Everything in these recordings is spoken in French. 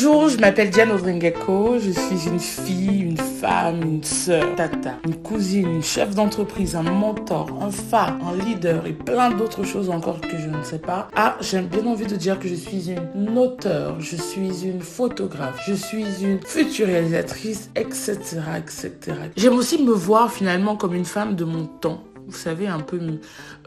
Bonjour, je m'appelle Diane Odringeko, je suis une fille, une femme, une sœur, tata, une cousine, une chef d'entreprise, un mentor, un phare, un leader et plein d'autres choses encore que je ne sais pas. Ah, j'ai bien envie de dire que je suis une auteure, je suis une photographe, je suis une future réalisatrice, etc., etc. J'aime aussi me voir finalement comme une femme de mon temps vous savez, un peu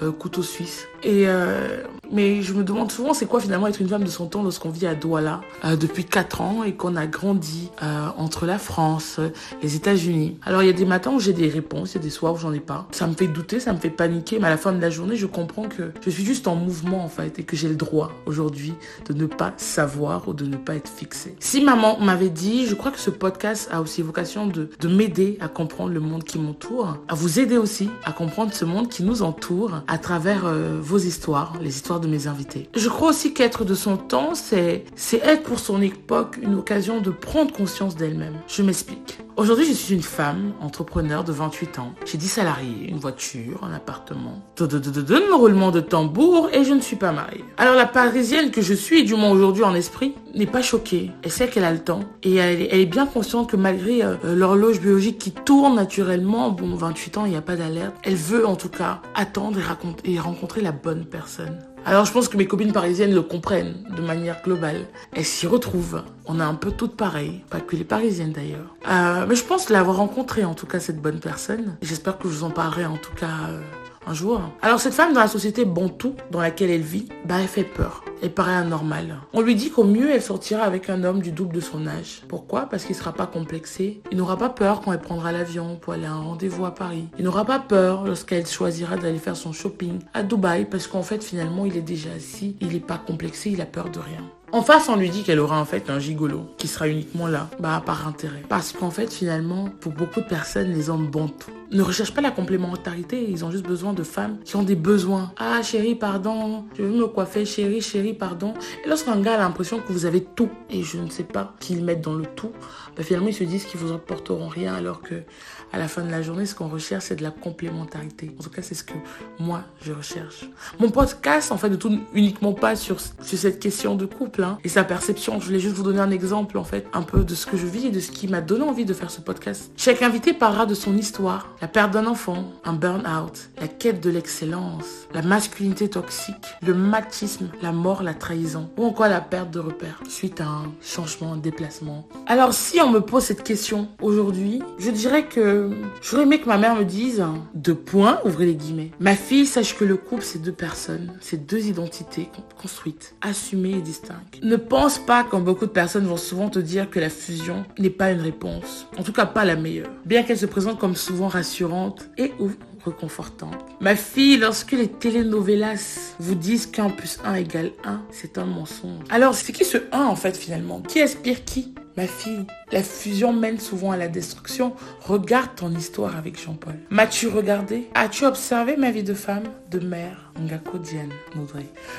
euh, couteau suisse. Et euh, mais je me demande souvent c'est quoi finalement être une femme de son temps lorsqu'on vit à Douala euh, depuis 4 ans et qu'on a grandi entre la France, les États-Unis. Alors il y a des matins où j'ai des réponses, il y a des soirs où j'en ai pas. Ça me fait douter, ça me fait paniquer, mais à la fin de la journée, je comprends que je suis juste en mouvement en fait et que j'ai le droit aujourd'hui de ne pas savoir ou de ne pas être fixée. Si maman m'avait dit, je crois que ce podcast a aussi vocation de, de m'aider à comprendre le monde qui m'entoure, à vous aider aussi à comprendre ce monde qui nous entoure à travers euh, vos histoires, les histoires de mes invités. Je crois aussi qu'être de son temps, c'est être pour son époque une occasion de prendre conscience d'elle-même. Je m'explique. Aujourd'hui, je suis une femme entrepreneur de 28 ans. J'ai 10 salariés, une voiture, un appartement, un roulement de tambour et je ne suis pas mariée. Alors la parisienne que je suis, du moins aujourd'hui en esprit, n'est pas choquée. Elle sait qu'elle a le temps et elle est, bien consciente que malgré euh, l'horloge biologique qui tourne naturellement, bon 28 ans, il n'y a pas d'alerte, elle veut en tout cas attendre et, et rencontrer la bonne personne. Alors je pense que mes copines parisiennes le comprennent de manière globale. Elles s'y retrouvent. On a un peu toutes pareilles, pas que les parisiennes d'ailleurs. Euh, mais je pense l'avoir rencontré en tout cas cette bonne personne. J'espère que je vous en parlerai en tout cas euh, un jour. Alors cette femme dans la société bantou dans laquelle elle vit, bah elle fait peur. Elle paraît anormale. On lui dit qu'au mieux elle sortira avec un homme du double de son âge. Pourquoi? Parce qu'il sera pas complexé. Il n'aura pas peur quand elle prendra l'avion pour aller à un rendez-vous à Paris. Il n'aura pas peur lorsqu'elle choisira d'aller faire son shopping à Dubaï parce qu'en fait finalement il est déjà assis, il n'est pas complexé, il a peur de rien. En face, on lui dit qu'elle aura en fait un gigolo qui sera uniquement là, bah par intérêt. Parce qu'en fait, finalement, pour beaucoup de personnes, les hommes tout ne recherchent pas la complémentarité, ils ont juste besoin de femmes qui ont des besoins. Ah chérie, pardon, je veux me coiffer, chérie, chérie, pardon. Et lorsqu'un gars a l'impression que vous avez tout et je ne sais pas qu'ils mettent dans le tout, bah, finalement ils se disent qu'ils vous apporteront rien alors que à la fin de la journée, ce qu'on recherche, c'est de la complémentarité. En tout cas, c'est ce que moi, je recherche. Mon podcast, en fait, ne tourne uniquement pas sur cette question de couple et sa perception. Je voulais juste vous donner un exemple, en fait, un peu de ce que je vis et de ce qui m'a donné envie de faire ce podcast. Chaque invité parlera de son histoire, la perte d'un enfant, un burn-out, la quête de l'excellence, la masculinité toxique, le machisme, la mort, la trahison ou encore la perte de repères suite à un changement, un déplacement. Alors, si on me pose cette question aujourd'hui, je dirais que j'aurais aimé que ma mère me dise, deux points, ouvrez les guillemets. Ma fille, sache que le couple, c'est deux personnes, c'est deux identités construites, assumées et distinctes. Ne pense pas, quand beaucoup de personnes vont souvent te dire que la fusion n'est pas une réponse. En tout cas, pas la meilleure. Bien qu'elle se présente comme souvent rassurante et ou reconfortante. Ma fille, lorsque les telenovelas vous disent qu'un plus 1 égale 1, c'est un mensonge. Alors, c'est qui ce 1 en fait finalement? Qui aspire qui? Ma fille, la fusion mène souvent à la destruction. Regarde ton histoire avec Jean-Paul. M'as-tu regardé? As-tu observé ma vie de femme, de mère Ngako Diane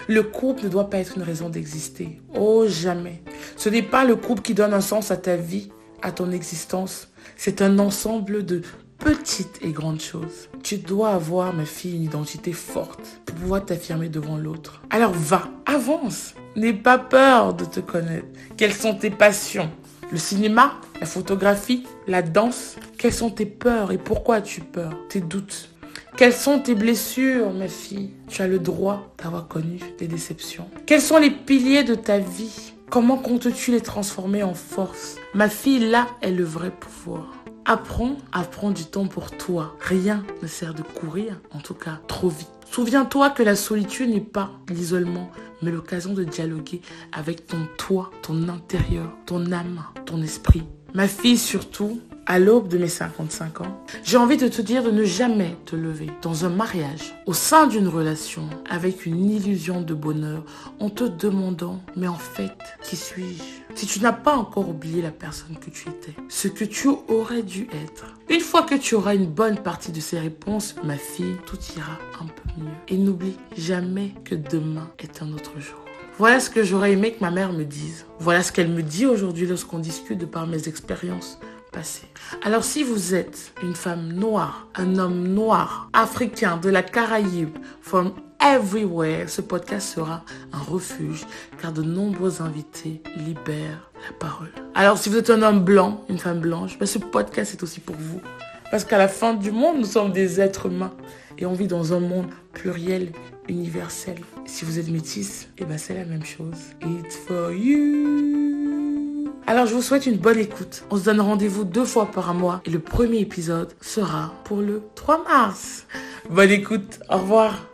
Le couple ne doit pas être une raison d'exister. Oh, jamais. Ce n'est pas le couple qui donne un sens à ta vie, à ton existence. C'est un ensemble de petites et grandes choses. Tu dois avoir, ma fille, une identité forte pour pouvoir t'affirmer devant l'autre. Alors va, avance. N'aie pas peur de te connaître. Quelles sont tes passions? Le cinéma, la photographie, la danse. Quelles sont tes peurs et pourquoi as-tu peur Tes doutes? Quelles sont tes blessures, ma fille? Tu as le droit d'avoir connu des déceptions. Quels sont les piliers de ta vie? Comment comptes-tu les transformer en force? Ma fille, là est le vrai pouvoir. Apprends à prendre du temps pour toi. Rien ne sert de courir, en tout cas trop vite. Souviens-toi que la solitude n'est pas l'isolement, mais l'occasion de dialoguer avec ton toi, ton intérieur, ton âme, ton esprit. Ma fille surtout, à l'aube de mes 55 ans, j'ai envie de te dire de ne jamais te lever dans un mariage, au sein d'une relation, avec une illusion de bonheur, en te demandant, mais en fait, qui suis-je? Si tu n'as pas encore oublié la personne que tu étais, ce que tu aurais dû être. Une fois que tu auras une bonne partie de ces réponses, ma fille, tout ira un peu mieux. Et n'oublie jamais que demain est un autre jour. Voilà ce que j'aurais aimé que ma mère me dise. Voilà ce qu'elle me dit aujourd'hui lorsqu'on discute de par mes expériences Alors si vous êtes une femme noire, un homme noir, africain, de la Caraïbe, from everywhere, ce podcast sera un refuge car de nombreux invités libèrent la parole. Alors si vous êtes un homme blanc, une femme blanche, ben, ce podcast est aussi pour vous. Parce qu'à la fin du monde, nous sommes des êtres humains et on vit dans un monde pluriel, universel. Si vous êtes métisse, eh ben c'est la même chose. It's for you. Alors je vous souhaite une bonne écoute. On se donne rendez-vous deux fois par mois et le premier épisode sera pour le 3 mars. Bonne écoute. Au revoir.